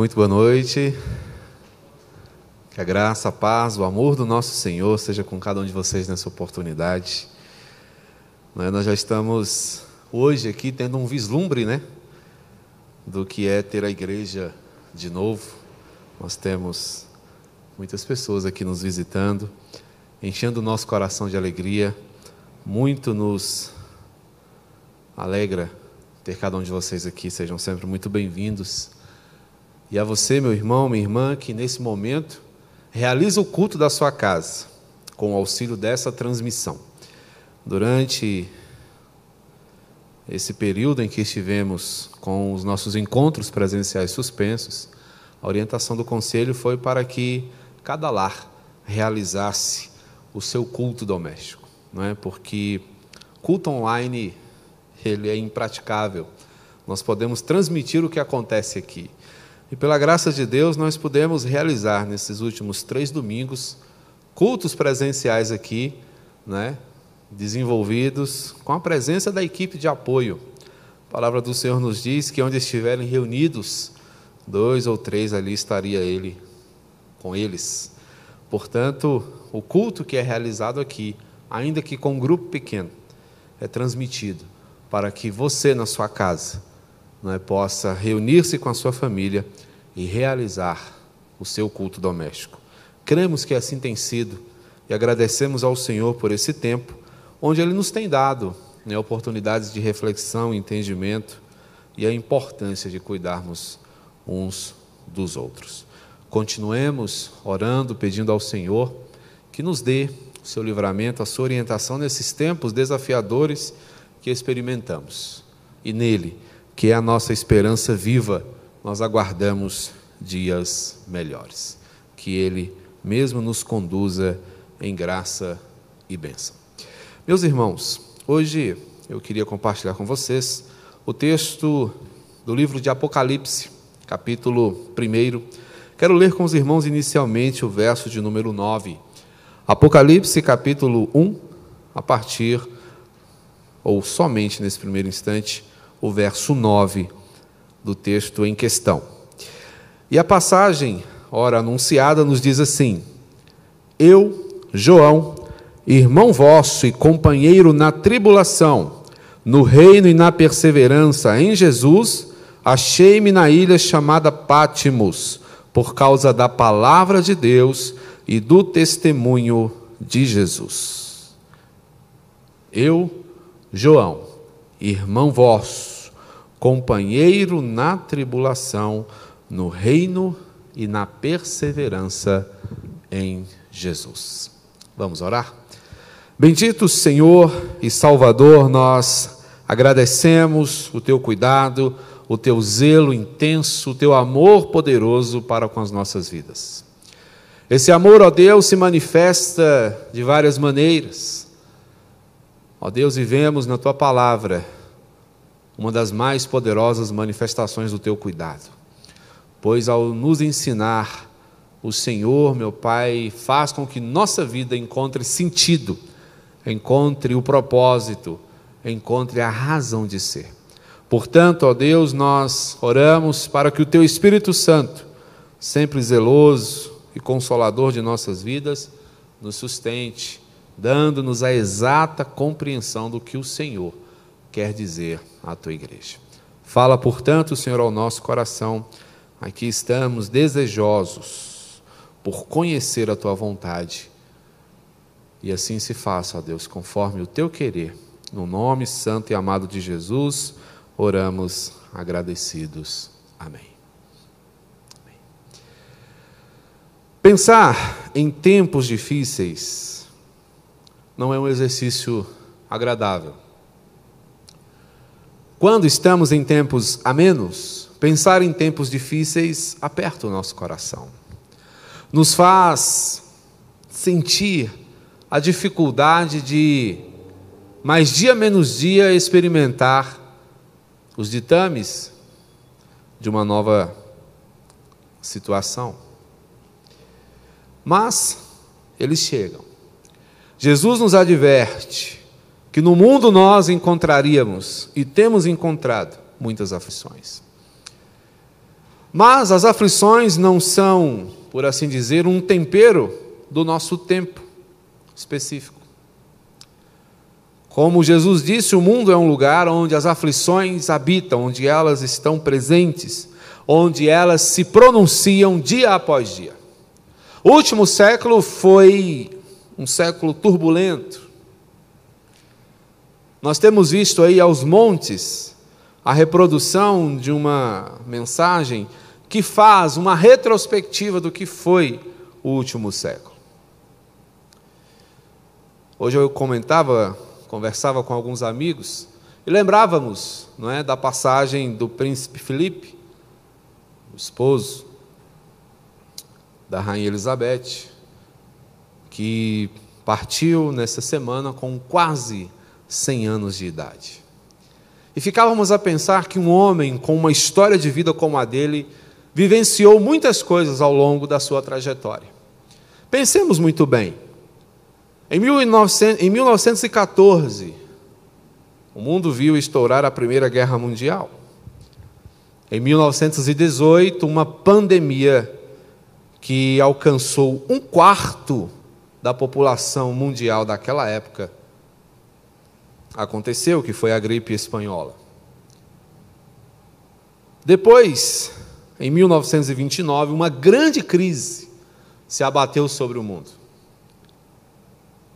Muito boa noite. Que a graça, a paz, o amor do nosso Senhor seja com cada um de vocês nessa oportunidade. Né, nós já estamos hoje aqui tendo um vislumbre, né, do que é ter a igreja de novo. Nós temos muitas pessoas aqui nos visitando, enchendo o nosso coração de alegria. Muito nos alegra ter cada um de vocês aqui. Sejam sempre muito bem-vindos. E a você, meu irmão, minha irmã, que nesse momento realiza o culto da sua casa com o auxílio dessa transmissão. Durante esse período em que estivemos com os nossos encontros presenciais suspensos, a orientação do conselho foi para que cada lar realizasse o seu culto doméstico, não é? Porque culto online ele é impraticável. Nós podemos transmitir o que acontece aqui, e pela graça de Deus, nós pudemos realizar nesses últimos três domingos cultos presenciais aqui, né, desenvolvidos com a presença da equipe de apoio. A palavra do Senhor nos diz que onde estiverem reunidos, dois ou três ali estaria Ele com eles. Portanto, o culto que é realizado aqui, ainda que com um grupo pequeno, é transmitido para que você na sua casa né, possa reunir-se com a sua família e realizar o seu culto doméstico. Cremos que assim tem sido e agradecemos ao Senhor por esse tempo, onde Ele nos tem dado né, oportunidades de reflexão, entendimento e a importância de cuidarmos uns dos outros. Continuemos orando, pedindo ao Senhor que nos dê o seu livramento, a sua orientação nesses tempos desafiadores que experimentamos. E nele, que é a nossa esperança viva, nós aguardamos dias melhores. Que Ele mesmo nos conduza em graça e bênção. Meus irmãos, hoje eu queria compartilhar com vocês o texto do livro de Apocalipse, capítulo 1. Quero ler com os irmãos inicialmente o verso de número 9. Apocalipse, capítulo 1, a partir, ou somente nesse primeiro instante, o verso 9 do texto em questão. E a passagem, ora anunciada, nos diz assim: Eu, João, irmão vosso e companheiro na tribulação, no reino e na perseverança em Jesus, achei-me na ilha chamada Pátimos, por causa da palavra de Deus e do testemunho de Jesus. Eu, João, irmão vosso, companheiro na tribulação, no reino e na perseverança em Jesus. Vamos orar? Bendito Senhor e Salvador, nós agradecemos o teu cuidado, o teu zelo intenso, o teu amor poderoso para com as nossas vidas. Esse amor, ó Deus, se manifesta de várias maneiras. Ó Deus, vivemos na tua palavra uma das mais poderosas manifestações do teu cuidado. Pois ao nos ensinar, o Senhor, meu Pai, faz com que nossa vida encontre sentido, encontre o propósito, encontre a razão de ser. Portanto, ó Deus, nós oramos para que o Teu Espírito Santo, sempre zeloso e consolador de nossas vidas, nos sustente dando-nos a exata compreensão do que o Senhor quer dizer à tua igreja. Fala, portanto, Senhor, ao nosso coração. Aqui estamos desejosos por conhecer a tua vontade. E assim se faça, ó Deus, conforme o teu querer. No nome santo e amado de Jesus, oramos agradecidos. Amém. Amém. Pensar em tempos difíceis não é um exercício agradável. Quando estamos em tempos amenos, pensar em tempos difíceis aperta o nosso coração, nos faz sentir a dificuldade de, mais dia menos dia, experimentar os ditames de uma nova situação. Mas eles chegam. Jesus nos adverte que no mundo nós encontraríamos e temos encontrado muitas aflições. Mas as aflições não são, por assim dizer, um tempero do nosso tempo específico. Como Jesus disse, o mundo é um lugar onde as aflições habitam, onde elas estão presentes, onde elas se pronunciam dia após dia. O último século foi um século turbulento. Nós temos visto aí aos montes a reprodução de uma mensagem que faz uma retrospectiva do que foi o último século. Hoje eu comentava, conversava com alguns amigos e lembrávamos, não é, da passagem do príncipe Felipe, o esposo da rainha Elizabeth, que partiu nessa semana com quase 100 anos de idade. E ficávamos a pensar que um homem com uma história de vida como a dele vivenciou muitas coisas ao longo da sua trajetória. Pensemos muito bem. Em, 1900, em 1914, o mundo viu estourar a Primeira Guerra Mundial. Em 1918, uma pandemia que alcançou um quarto da população mundial daquela época aconteceu, que foi a gripe espanhola. Depois, em 1929, uma grande crise se abateu sobre o mundo.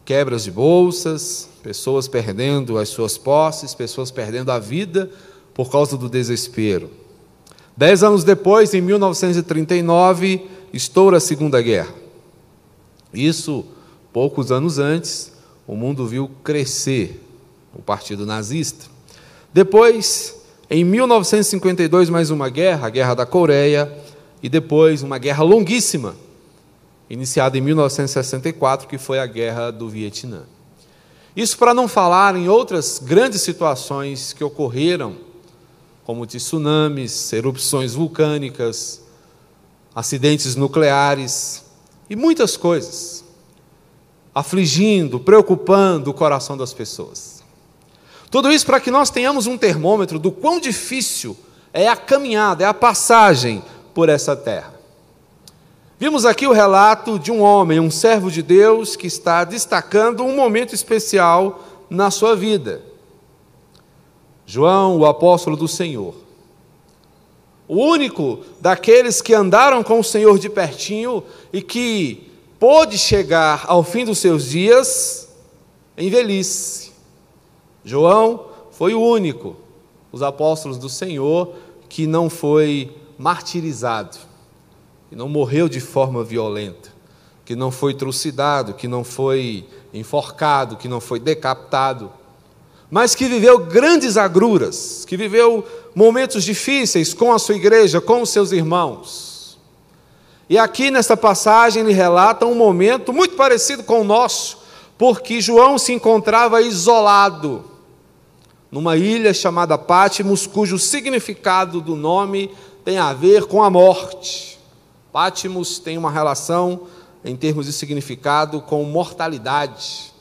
Quebras de bolsas, pessoas perdendo as suas posses, pessoas perdendo a vida por causa do desespero. Dez anos depois, em 1939, estoura a Segunda Guerra. Isso, poucos anos antes, o mundo viu crescer o Partido Nazista. Depois, em 1952, mais uma guerra, a Guerra da Coreia, e depois uma guerra longuíssima, iniciada em 1964, que foi a Guerra do Vietnã. Isso para não falar em outras grandes situações que ocorreram, como tsunamis, erupções vulcânicas, acidentes nucleares e muitas coisas, afligindo, preocupando o coração das pessoas. Tudo isso para que nós tenhamos um termômetro do quão difícil é a caminhada, é a passagem por essa terra. Vimos aqui o relato de um homem, um servo de Deus, que está destacando um momento especial na sua vida. João, o apóstolo do Senhor. O único daqueles que andaram com o Senhor de pertinho e que pôde chegar ao fim dos seus dias em velhice. João foi o único, os apóstolos do Senhor, que não foi martirizado, que não morreu de forma violenta, que não foi trucidado, que não foi enforcado, que não foi decapitado, mas que viveu grandes agruras, que viveu momentos difíceis com a sua igreja, com os seus irmãos. E aqui nesta passagem ele relata um momento muito parecido com o nosso, porque João se encontrava isolado numa ilha chamada Pátimos, cujo significado do nome tem a ver com a morte. Pátimos tem uma relação, em termos de significado, com mortalidade.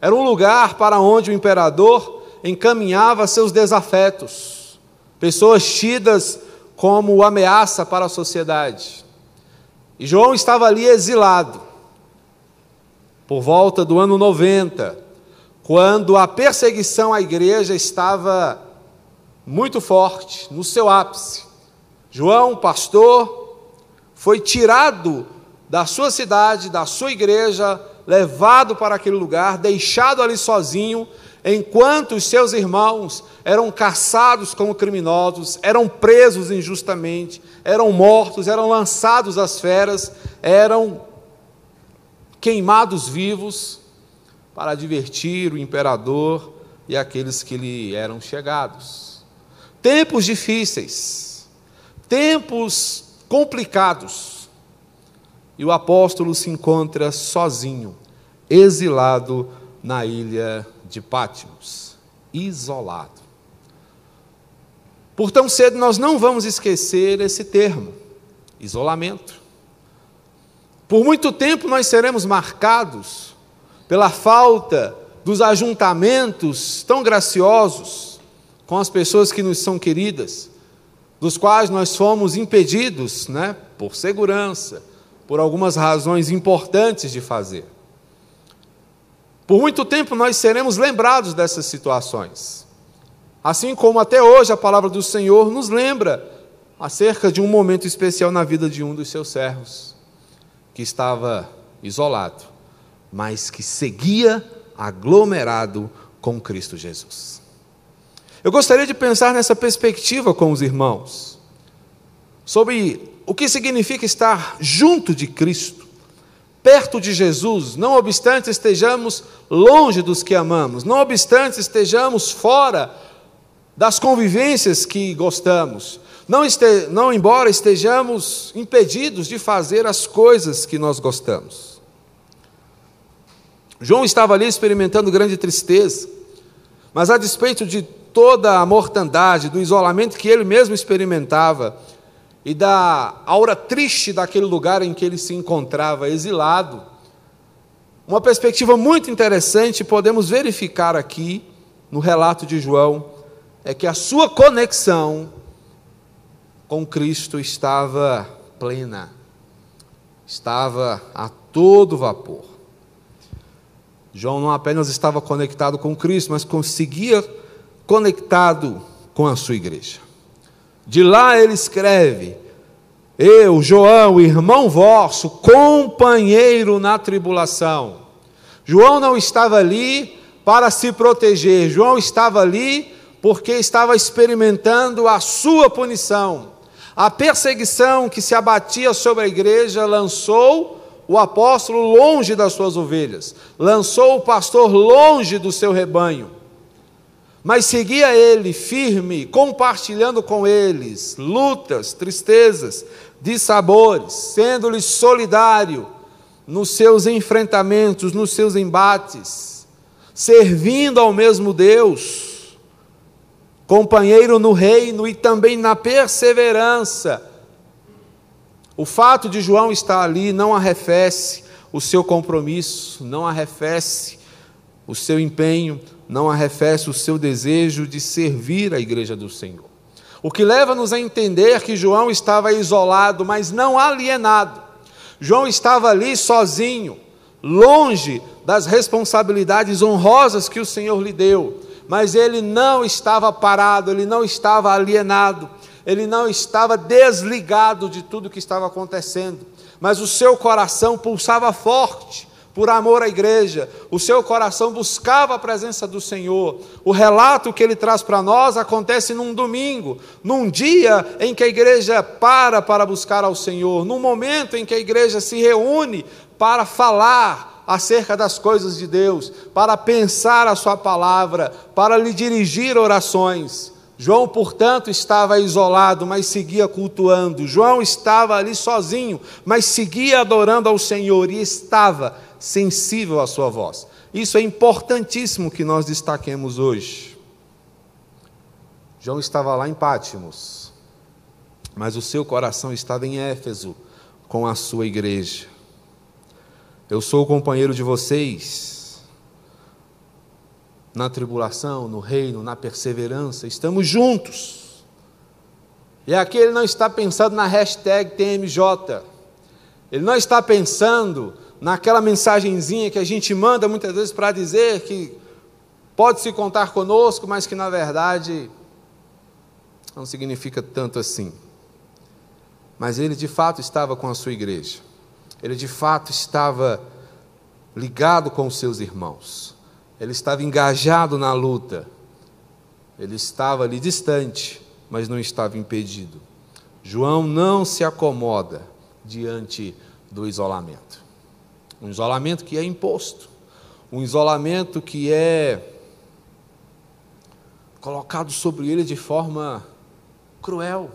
Era um lugar para onde o imperador encaminhava seus desafetos, pessoas tidas como ameaça para a sociedade. E João estava ali exilado. Por volta do ano 90, quando a perseguição à igreja estava muito forte, no seu ápice. João, pastor, foi tirado da sua cidade, da sua igreja, levado para aquele lugar, deixado ali sozinho, enquanto os seus irmãos eram caçados como criminosos, eram presos injustamente, eram mortos, eram lançados às feras, eram queimados vivos para divertir o imperador e aqueles que lhe eram chegados. Tempos difíceis, tempos complicados, e o apóstolo se encontra sozinho, exilado na ilha de Pátimos, isolado. Por tão cedo nós não vamos esquecer esse termo, isolamento. Por muito tempo nós seremos marcados pela falta dos ajuntamentos tão graciosos com as pessoas que nos são queridas, dos quais nós fomos impedidos, né, por segurança, por algumas razões importantes de fazer. Por muito tempo nós seremos lembrados dessas situações. Assim como até hoje a palavra do Senhor nos lembra acerca de um momento especial na vida de um dos seus servos, que estava isolado, mas que seguia aglomerado com Cristo Jesus. Eu gostaria de pensar nessa perspectiva com os irmãos, sobre o que significa estar junto de Cristo, perto de Jesus, não obstante estejamos longe dos que amamos, não obstante estejamos fora das convivências que gostamos, não, este, não embora estejamos impedidos de fazer as coisas que nós gostamos. João estava ali experimentando grande tristeza, mas a despeito de toda a mortandade, do isolamento que ele mesmo experimentava e da aura triste daquele lugar em que ele se encontrava exilado. Uma perspectiva muito interessante podemos verificar aqui no relato de João é que a sua conexão com Cristo estava plena, estava a todo vapor. João não apenas estava conectado com Cristo, mas conseguia conectado com a sua igreja. De lá ele escreve: Eu, João, irmão vosso, companheiro na tribulação. João não estava ali para se proteger, João estava ali porque estava experimentando a sua punição. A perseguição que se abatia sobre a igreja lançou o apóstolo longe das suas ovelhas, lançou o pastor longe do seu rebanho mas seguia ele firme, compartilhando com eles lutas, tristezas, dissabores, sendo-lhe solidário nos seus enfrentamentos, nos seus embates, servindo ao mesmo Deus, companheiro no reino e também na perseverança. O fato de João estar ali não arrefece o seu compromisso, não arrefece o seu empenho, não arrefece o seu desejo de servir a igreja do Senhor. O que leva-nos a entender que João estava isolado, mas não alienado. João estava ali sozinho, longe das responsabilidades honrosas que o Senhor lhe deu, mas ele não estava parado, ele não estava alienado, ele não estava desligado de tudo que estava acontecendo, mas o seu coração pulsava forte, por amor à igreja, o seu coração buscava a presença do Senhor. O relato que ele traz para nós acontece num domingo, num dia em que a igreja para para buscar ao Senhor, num momento em que a igreja se reúne para falar acerca das coisas de Deus, para pensar a sua palavra, para lhe dirigir orações. João, portanto, estava isolado, mas seguia cultuando. João estava ali sozinho, mas seguia adorando ao Senhor e estava sensível à sua voz. Isso é importantíssimo que nós destaquemos hoje. João estava lá em Pátimos, mas o seu coração estava em Éfeso com a sua igreja. Eu sou o companheiro de vocês na tribulação, no reino, na perseverança, estamos juntos. E aqui ele não está pensando na hashtag TMJ, ele não está pensando naquela mensagenzinha que a gente manda muitas vezes para dizer que pode se contar conosco, mas que na verdade não significa tanto assim. Mas ele de fato estava com a sua igreja, ele de fato estava ligado com os seus irmãos, ele estava engajado na luta, ele estava ali distante, mas não estava impedido. João não se acomoda diante do isolamento um isolamento que é imposto, um isolamento que é colocado sobre ele de forma cruel.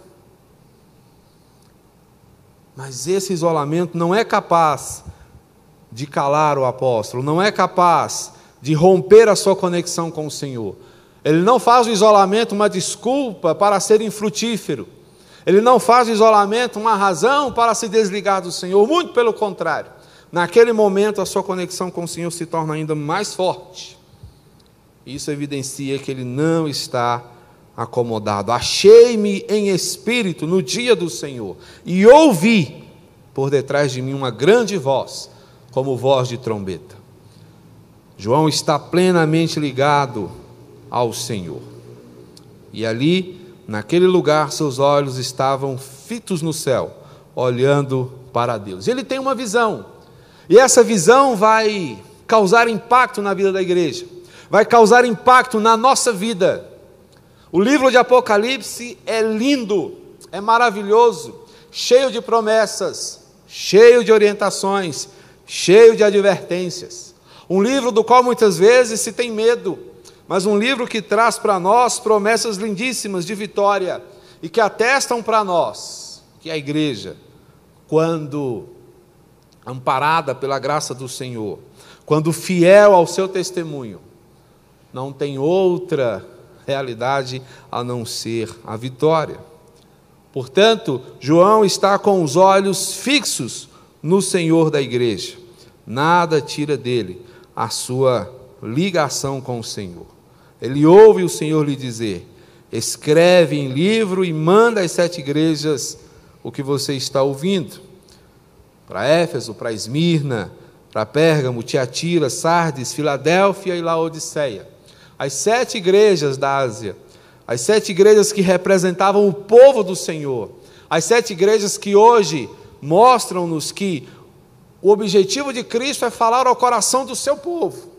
Mas esse isolamento não é capaz de calar o apóstolo, não é capaz de romper a sua conexão com o Senhor. Ele não faz o isolamento uma desculpa para ser infrutífero. Ele não faz o isolamento uma razão para se desligar do Senhor, muito pelo contrário. Naquele momento, a sua conexão com o Senhor se torna ainda mais forte. Isso evidencia que ele não está acomodado. Achei-me em espírito no dia do Senhor e ouvi por detrás de mim uma grande voz, como voz de trombeta. João está plenamente ligado ao Senhor. E ali, naquele lugar, seus olhos estavam fitos no céu, olhando para Deus. Ele tem uma visão, e essa visão vai causar impacto na vida da igreja, vai causar impacto na nossa vida. O livro de Apocalipse é lindo, é maravilhoso, cheio de promessas, cheio de orientações, cheio de advertências. Um livro do qual muitas vezes se tem medo, mas um livro que traz para nós promessas lindíssimas de vitória e que atestam para nós que a igreja, quando amparada pela graça do Senhor, quando fiel ao seu testemunho, não tem outra realidade a não ser a vitória. Portanto, João está com os olhos fixos no Senhor da igreja. Nada tira dele a sua ligação com o Senhor. Ele ouve o Senhor lhe dizer: escreve em livro e manda às sete igrejas o que você está ouvindo. Para Éfeso, para Esmirna, para Pérgamo, Tiatira, Sardes, Filadélfia e Laodiceia as sete igrejas da Ásia, as sete igrejas que representavam o povo do Senhor, as sete igrejas que hoje mostram-nos que o objetivo de Cristo é falar ao coração do seu povo.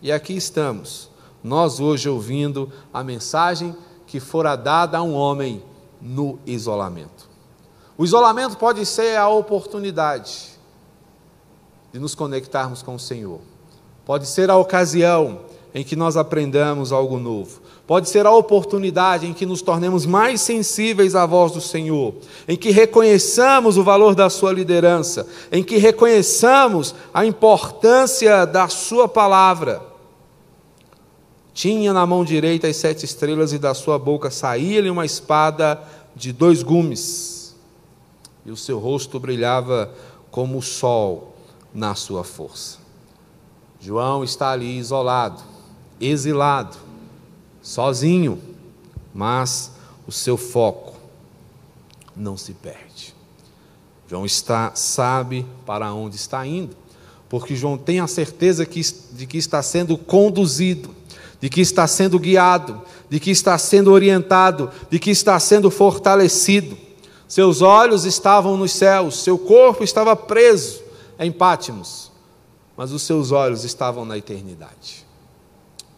E aqui estamos, nós hoje ouvindo a mensagem que fora dada a um homem no isolamento. O isolamento pode ser a oportunidade de nos conectarmos com o Senhor, pode ser a ocasião em que nós aprendamos algo novo. Pode ser a oportunidade em que nos tornemos mais sensíveis à voz do Senhor, em que reconheçamos o valor da Sua liderança, em que reconheçamos a importância da Sua palavra. Tinha na mão direita as sete estrelas, e da sua boca saía-lhe uma espada de dois gumes, e o seu rosto brilhava como o sol na sua força. João está ali isolado exilado, sozinho, mas o seu foco não se perde. João está sabe para onde está indo, porque João tem a certeza que, de que está sendo conduzido, de que está sendo guiado, de que está sendo orientado, de que está sendo fortalecido. Seus olhos estavam nos céus, seu corpo estava preso em Pátimos, mas os seus olhos estavam na eternidade.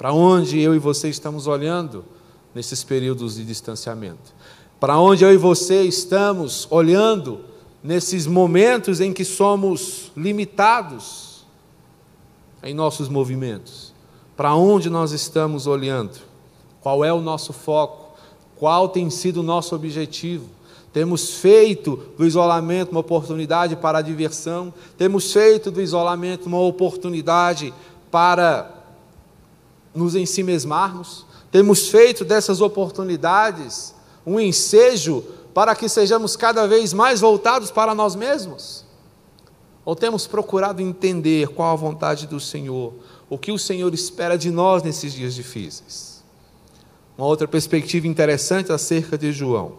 Para onde eu e você estamos olhando nesses períodos de distanciamento? Para onde eu e você estamos olhando nesses momentos em que somos limitados em nossos movimentos? Para onde nós estamos olhando? Qual é o nosso foco? Qual tem sido o nosso objetivo? Temos feito do isolamento uma oportunidade para a diversão, temos feito do isolamento uma oportunidade para nos ensimesmarmos, temos feito dessas oportunidades um ensejo para que sejamos cada vez mais voltados para nós mesmos? Ou temos procurado entender qual a vontade do Senhor, o que o Senhor espera de nós nesses dias difíceis? Uma outra perspectiva interessante acerca de João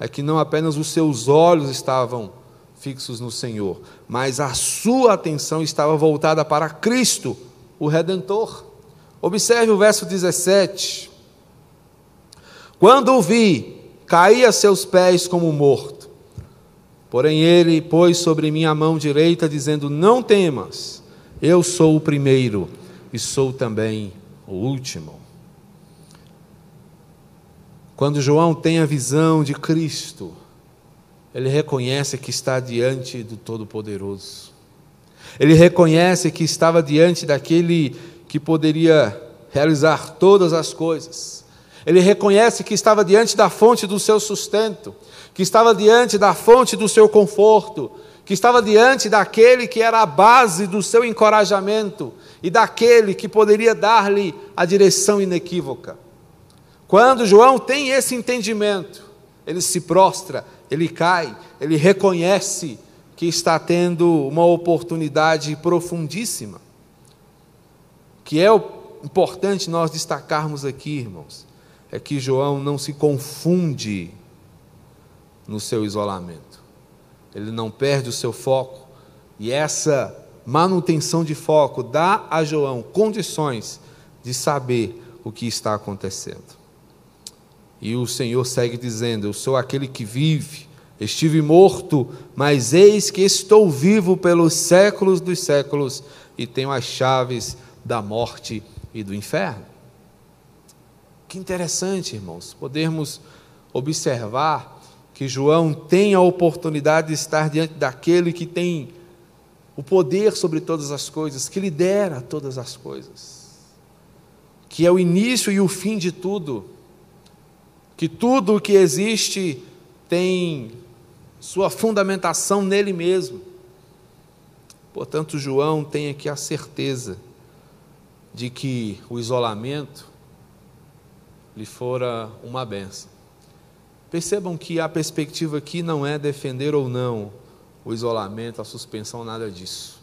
é que não apenas os seus olhos estavam fixos no Senhor, mas a sua atenção estava voltada para Cristo, o Redentor. Observe o verso 17. Quando o vi, caí a seus pés como morto. Porém ele pôs sobre mim a mão direita, dizendo: Não temas, eu sou o primeiro e sou também o último. Quando João tem a visão de Cristo, ele reconhece que está diante do Todo-Poderoso. Ele reconhece que estava diante daquele que poderia realizar todas as coisas. Ele reconhece que estava diante da fonte do seu sustento, que estava diante da fonte do seu conforto, que estava diante daquele que era a base do seu encorajamento e daquele que poderia dar-lhe a direção inequívoca. Quando João tem esse entendimento, ele se prostra, ele cai, ele reconhece que está tendo uma oportunidade profundíssima que é importante nós destacarmos aqui, irmãos, é que João não se confunde no seu isolamento. Ele não perde o seu foco e essa manutenção de foco dá a João condições de saber o que está acontecendo. E o Senhor segue dizendo: Eu sou aquele que vive, estive morto, mas eis que estou vivo pelos séculos dos séculos e tenho as chaves da morte e do inferno. Que interessante, irmãos, podermos observar que João tem a oportunidade de estar diante daquele que tem o poder sobre todas as coisas, que lidera todas as coisas, que é o início e o fim de tudo, que tudo o que existe tem sua fundamentação nele mesmo. Portanto, João tem aqui a certeza de que o isolamento lhe fora uma benção. Percebam que a perspectiva aqui não é defender ou não o isolamento, a suspensão, nada disso.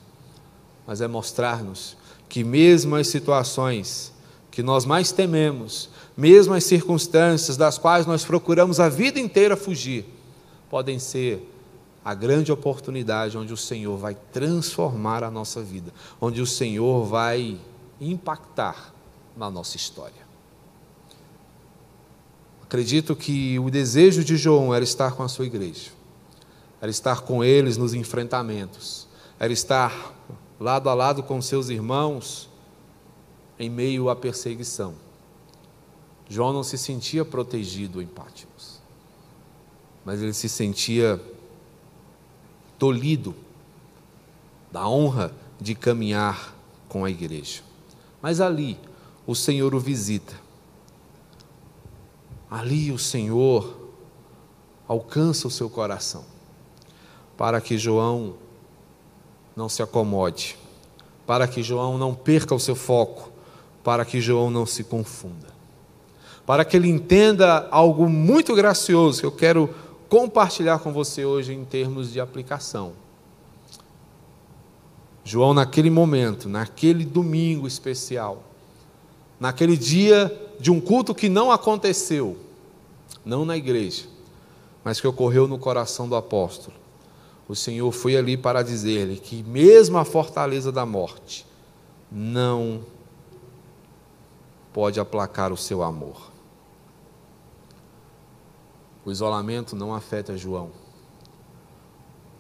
Mas é mostrar-nos que, mesmo as situações que nós mais tememos, mesmo as circunstâncias das quais nós procuramos a vida inteira fugir, podem ser a grande oportunidade onde o Senhor vai transformar a nossa vida, onde o Senhor vai impactar na nossa história. Acredito que o desejo de João era estar com a sua igreja, era estar com eles nos enfrentamentos, era estar lado a lado com seus irmãos em meio à perseguição. João não se sentia protegido em Pátimos, mas ele se sentia tolhido da honra de caminhar com a igreja. Mas ali o Senhor o visita ali o Senhor alcança o seu coração, para que João não se acomode, para que João não perca o seu foco, para que João não se confunda, para que ele entenda algo muito gracioso que eu quero compartilhar com você hoje em termos de aplicação. João, naquele momento, naquele domingo especial, naquele dia de um culto que não aconteceu, não na igreja, mas que ocorreu no coração do apóstolo. O Senhor foi ali para dizer-lhe que, mesmo a fortaleza da morte, não pode aplacar o seu amor. O isolamento não afeta João.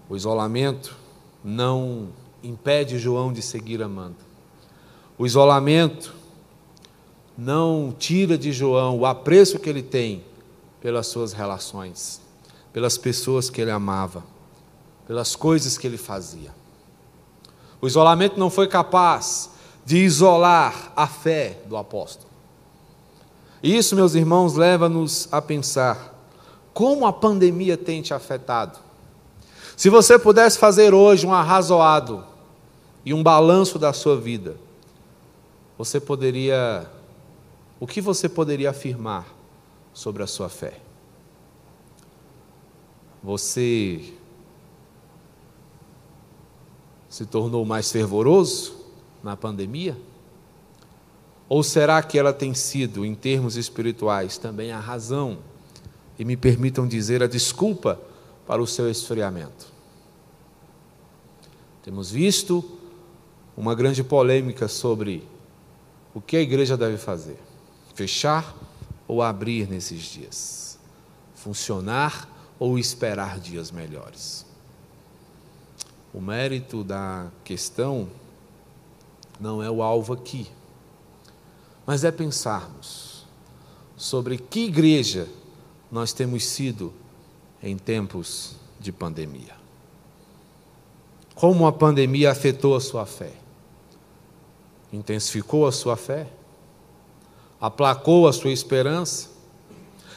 O isolamento não impede João de seguir amando. O isolamento não tira de João o apreço que ele tem pelas suas relações, pelas pessoas que ele amava, pelas coisas que ele fazia. O isolamento não foi capaz de isolar a fé do apóstolo. Isso, meus irmãos, leva-nos a pensar como a pandemia tem te afetado. Se você pudesse fazer hoje um arrazoado e um balanço da sua vida, você poderia. O que você poderia afirmar sobre a sua fé. Você se tornou mais fervoroso na pandemia? Ou será que ela tem sido, em termos espirituais, também a razão, e me permitam dizer, a desculpa para o seu esfriamento? Temos visto uma grande polêmica sobre o que a igreja deve fazer: fechar ou abrir nesses dias? Funcionar ou esperar dias melhores? O mérito da questão não é o alvo aqui, mas é pensarmos sobre que igreja nós temos sido em tempos de pandemia. Como a pandemia afetou a sua fé? Intensificou a sua fé? aplacou a sua esperança,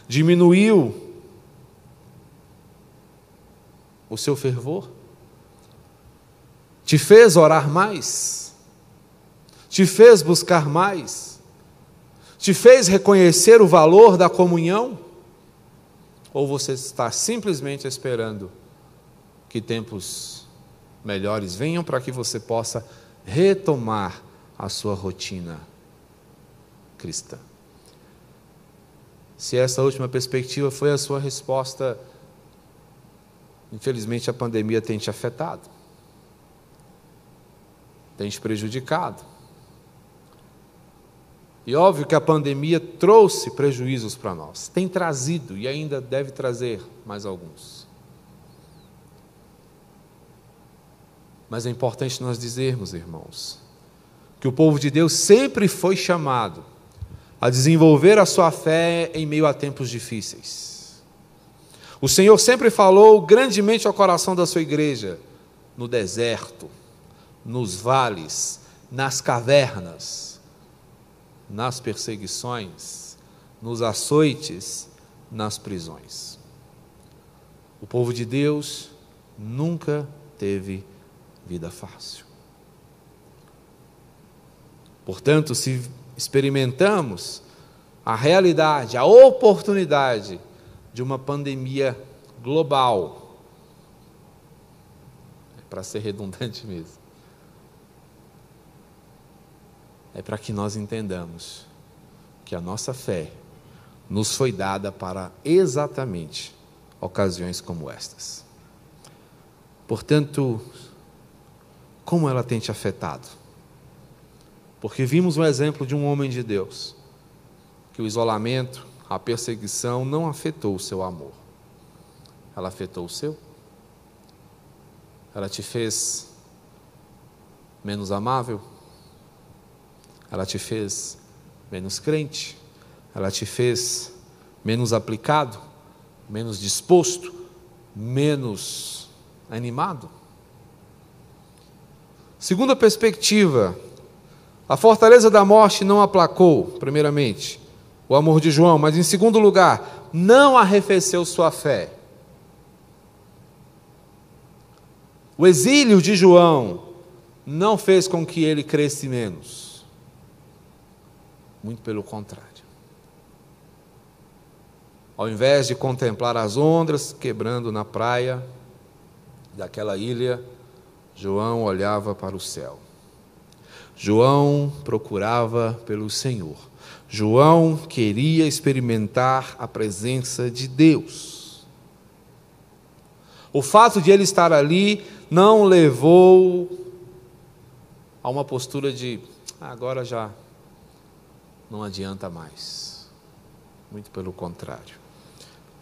diminuiu o seu fervor, te fez orar mais, te fez buscar mais, te fez reconhecer o valor da comunhão, ou você está simplesmente esperando que tempos melhores venham para que você possa retomar a sua rotina cristã. Se essa última perspectiva foi a sua resposta, infelizmente a pandemia tem te afetado, tem te prejudicado. E óbvio que a pandemia trouxe prejuízos para nós, tem trazido e ainda deve trazer mais alguns. Mas é importante nós dizermos, irmãos, que o povo de Deus sempre foi chamado a desenvolver a sua fé em meio a tempos difíceis. O Senhor sempre falou grandemente ao coração da sua igreja, no deserto, nos vales, nas cavernas nas perseguições, nos açoites, nas prisões. O povo de Deus nunca teve vida fácil. Portanto, se experimentamos a realidade, a oportunidade de uma pandemia global, é para ser redundante mesmo, é para que nós entendamos que a nossa fé nos foi dada para exatamente ocasiões como estas. Portanto, como ela tem te afetado? Porque vimos um exemplo de um homem de Deus, que o isolamento, a perseguição não afetou o seu amor. Ela afetou o seu? Ela te fez menos amável? Ela te fez menos crente, ela te fez menos aplicado, menos disposto, menos animado. Segunda perspectiva, a fortaleza da morte não aplacou, primeiramente, o amor de João, mas em segundo lugar, não arrefeceu sua fé. O exílio de João não fez com que ele cresce menos. Muito pelo contrário. Ao invés de contemplar as ondas quebrando na praia daquela ilha, João olhava para o céu. João procurava pelo Senhor. João queria experimentar a presença de Deus. O fato de ele estar ali não levou a uma postura de ah, agora já não adianta mais. Muito pelo contrário.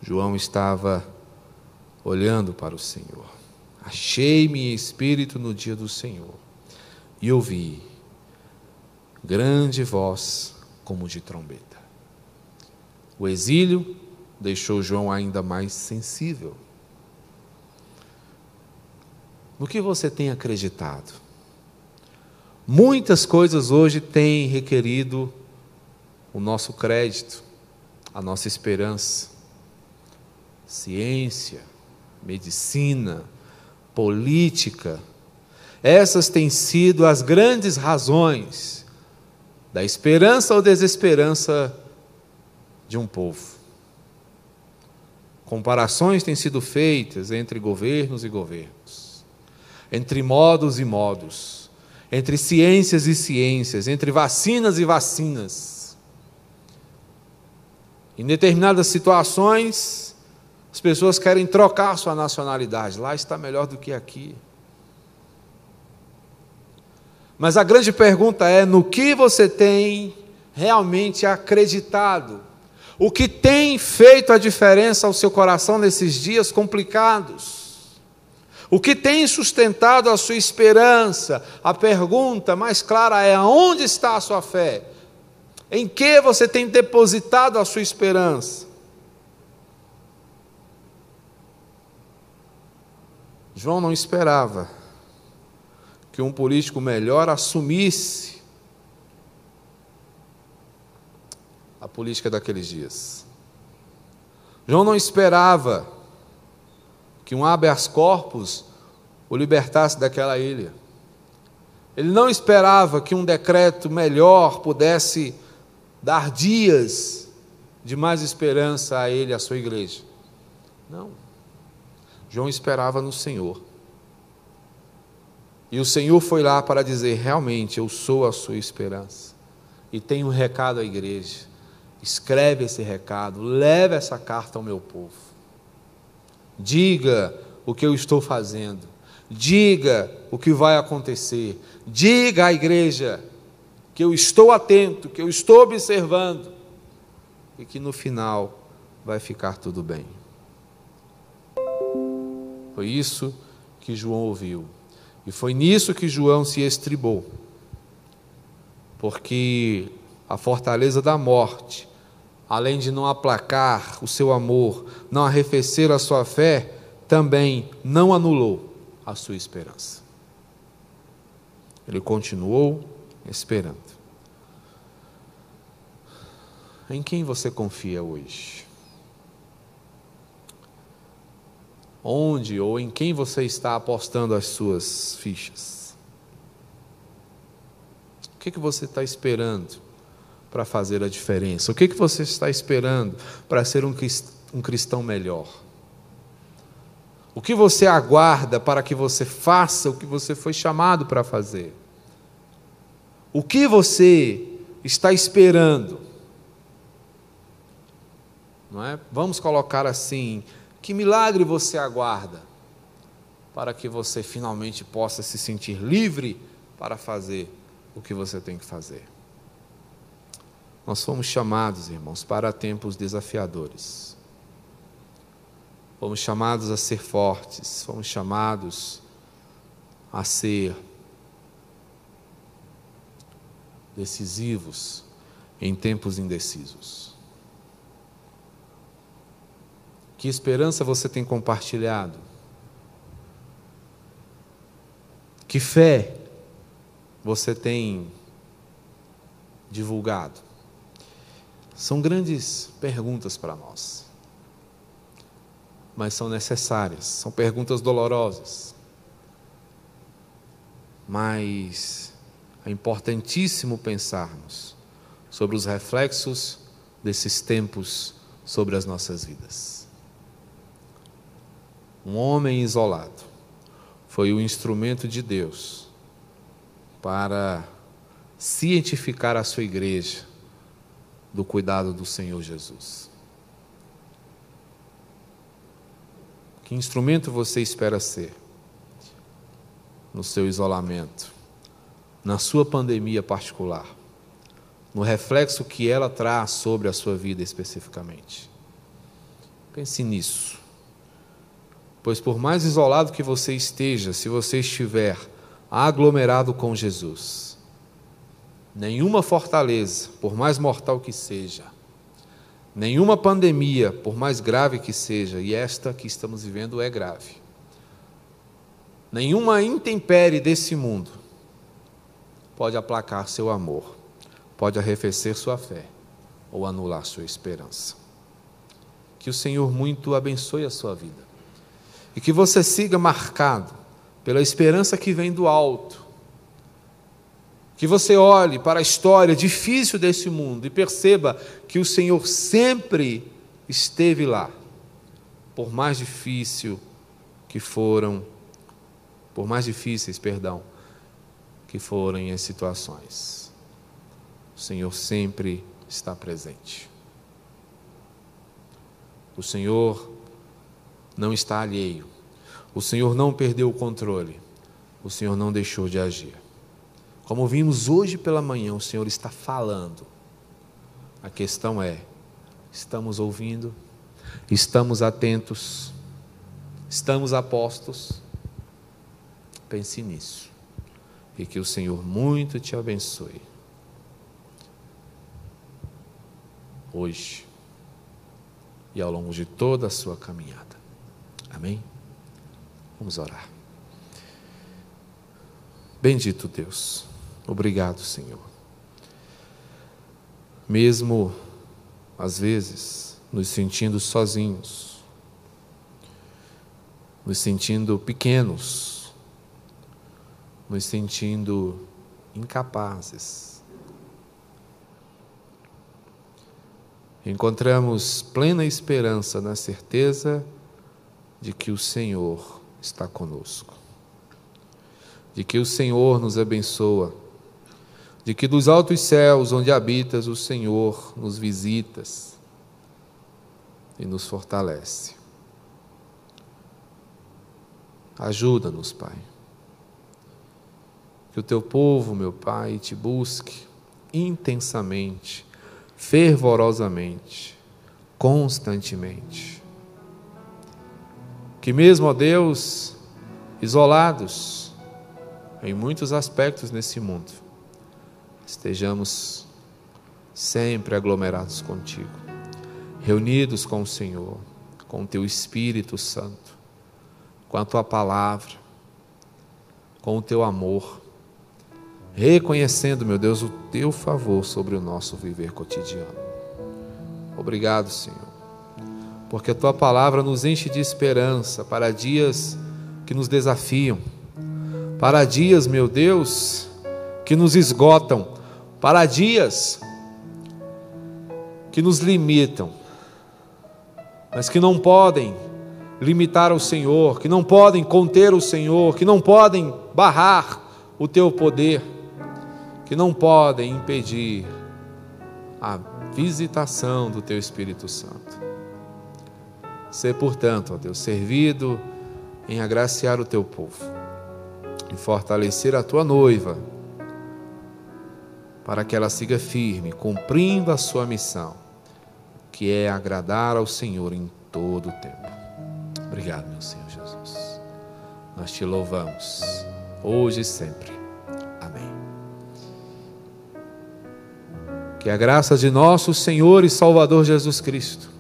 João estava olhando para o Senhor. Achei-me espírito no dia do Senhor e ouvi grande voz como de trombeta. O exílio deixou João ainda mais sensível. No que você tem acreditado? Muitas coisas hoje têm requerido o nosso crédito, a nossa esperança. Ciência, medicina, política, essas têm sido as grandes razões da esperança ou desesperança de um povo. Comparações têm sido feitas entre governos e governos, entre modos e modos, entre ciências e ciências, entre vacinas e vacinas. Em determinadas situações, as pessoas querem trocar sua nacionalidade. Lá está melhor do que aqui. Mas a grande pergunta é: no que você tem realmente acreditado? O que tem feito a diferença ao seu coração nesses dias complicados? O que tem sustentado a sua esperança? A pergunta mais clara é: aonde está a sua fé? Em que você tem depositado a sua esperança? João não esperava que um político melhor assumisse a política daqueles dias. João não esperava que um habeas corpus o libertasse daquela ilha. Ele não esperava que um decreto melhor pudesse dar dias de mais esperança a ele à sua igreja. Não. João esperava no Senhor. E o Senhor foi lá para dizer: realmente, eu sou a sua esperança. E tenho um recado à igreja. escreve esse recado, leve essa carta ao meu povo. Diga o que eu estou fazendo, diga o que vai acontecer, diga à igreja que eu estou atento, que eu estou observando e que no final vai ficar tudo bem. Foi isso que João ouviu. E foi nisso que João se estribou. Porque a fortaleza da morte, além de não aplacar o seu amor, não arrefecer a sua fé, também não anulou a sua esperança. Ele continuou esperando. Em quem você confia hoje? Onde ou em quem você está apostando as suas fichas? O que, que você está esperando para fazer a diferença? O que, que você está esperando para ser um cristão melhor? O que você aguarda para que você faça o que você foi chamado para fazer? O que você está esperando não é? Vamos colocar assim: que milagre você aguarda para que você finalmente possa se sentir livre para fazer o que você tem que fazer? Nós fomos chamados, irmãos, para tempos desafiadores. Fomos chamados a ser fortes, fomos chamados a ser decisivos em tempos indecisos. Que esperança você tem compartilhado? Que fé você tem divulgado? São grandes perguntas para nós, mas são necessárias, são perguntas dolorosas. Mas é importantíssimo pensarmos sobre os reflexos desses tempos sobre as nossas vidas um homem isolado, foi o instrumento de Deus para cientificar a sua igreja do cuidado do Senhor Jesus. Que instrumento você espera ser no seu isolamento, na sua pandemia particular, no reflexo que ela traz sobre a sua vida especificamente? Pense nisso. Pois por mais isolado que você esteja, se você estiver aglomerado com Jesus, nenhuma fortaleza, por mais mortal que seja, nenhuma pandemia, por mais grave que seja, e esta que estamos vivendo é grave, nenhuma intempérie desse mundo pode aplacar seu amor, pode arrefecer sua fé ou anular sua esperança. Que o Senhor muito abençoe a sua vida e que você siga marcado pela esperança que vem do alto. Que você olhe para a história difícil desse mundo e perceba que o Senhor sempre esteve lá, por mais difícil que foram, por mais difíceis, perdão, que forem as situações. O Senhor sempre está presente. O Senhor não está alheio. O Senhor não perdeu o controle. O Senhor não deixou de agir. Como vimos hoje pela manhã, o Senhor está falando. A questão é: estamos ouvindo? Estamos atentos? Estamos apostos? Pense nisso. E que o Senhor muito te abençoe. Hoje e ao longo de toda a sua caminhada. Amém? Vamos orar. Bendito Deus, obrigado, Senhor. Mesmo às vezes nos sentindo sozinhos, nos sentindo pequenos, nos sentindo incapazes, encontramos plena esperança na certeza de que o Senhor está conosco, de que o Senhor nos abençoa, de que dos altos céus, onde habitas, o Senhor nos visitas e nos fortalece. Ajuda-nos, Pai. Que o teu povo, meu Pai, te busque intensamente, fervorosamente, constantemente. Que mesmo, ó Deus, isolados em muitos aspectos nesse mundo, estejamos sempre aglomerados contigo, reunidos com o Senhor, com o teu Espírito Santo, com a tua palavra, com o teu amor, reconhecendo, meu Deus, o teu favor sobre o nosso viver cotidiano. Obrigado, Senhor, porque a tua palavra nos enche de esperança para dias que nos desafiam, para dias, meu Deus, que nos esgotam, para dias que nos limitam, mas que não podem limitar o Senhor, que não podem conter o Senhor, que não podem barrar o teu poder, que não podem impedir a visitação do teu Espírito Santo. Ser, portanto, ó Deus, servido em agraciar o teu povo, em fortalecer a tua noiva para que ela siga firme, cumprindo a sua missão, que é agradar ao Senhor em todo o tempo. Obrigado, meu Senhor Jesus. Nós te louvamos, hoje e sempre. Amém. Que a graça de nosso Senhor e Salvador Jesus Cristo,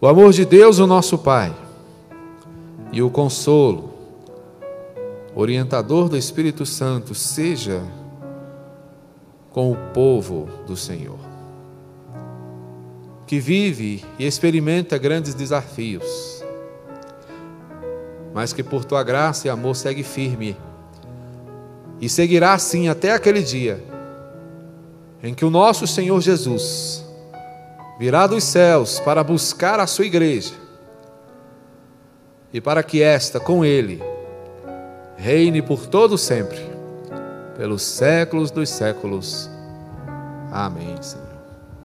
o amor de Deus, o nosso Pai, e o consolo, orientador do Espírito Santo, seja com o povo do Senhor, que vive e experimenta grandes desafios, mas que por tua graça e amor segue firme e seguirá assim até aquele dia em que o nosso Senhor Jesus virá dos céus para buscar a sua igreja e para que esta com ele reine por todo sempre pelos séculos dos séculos. Amém, Senhor.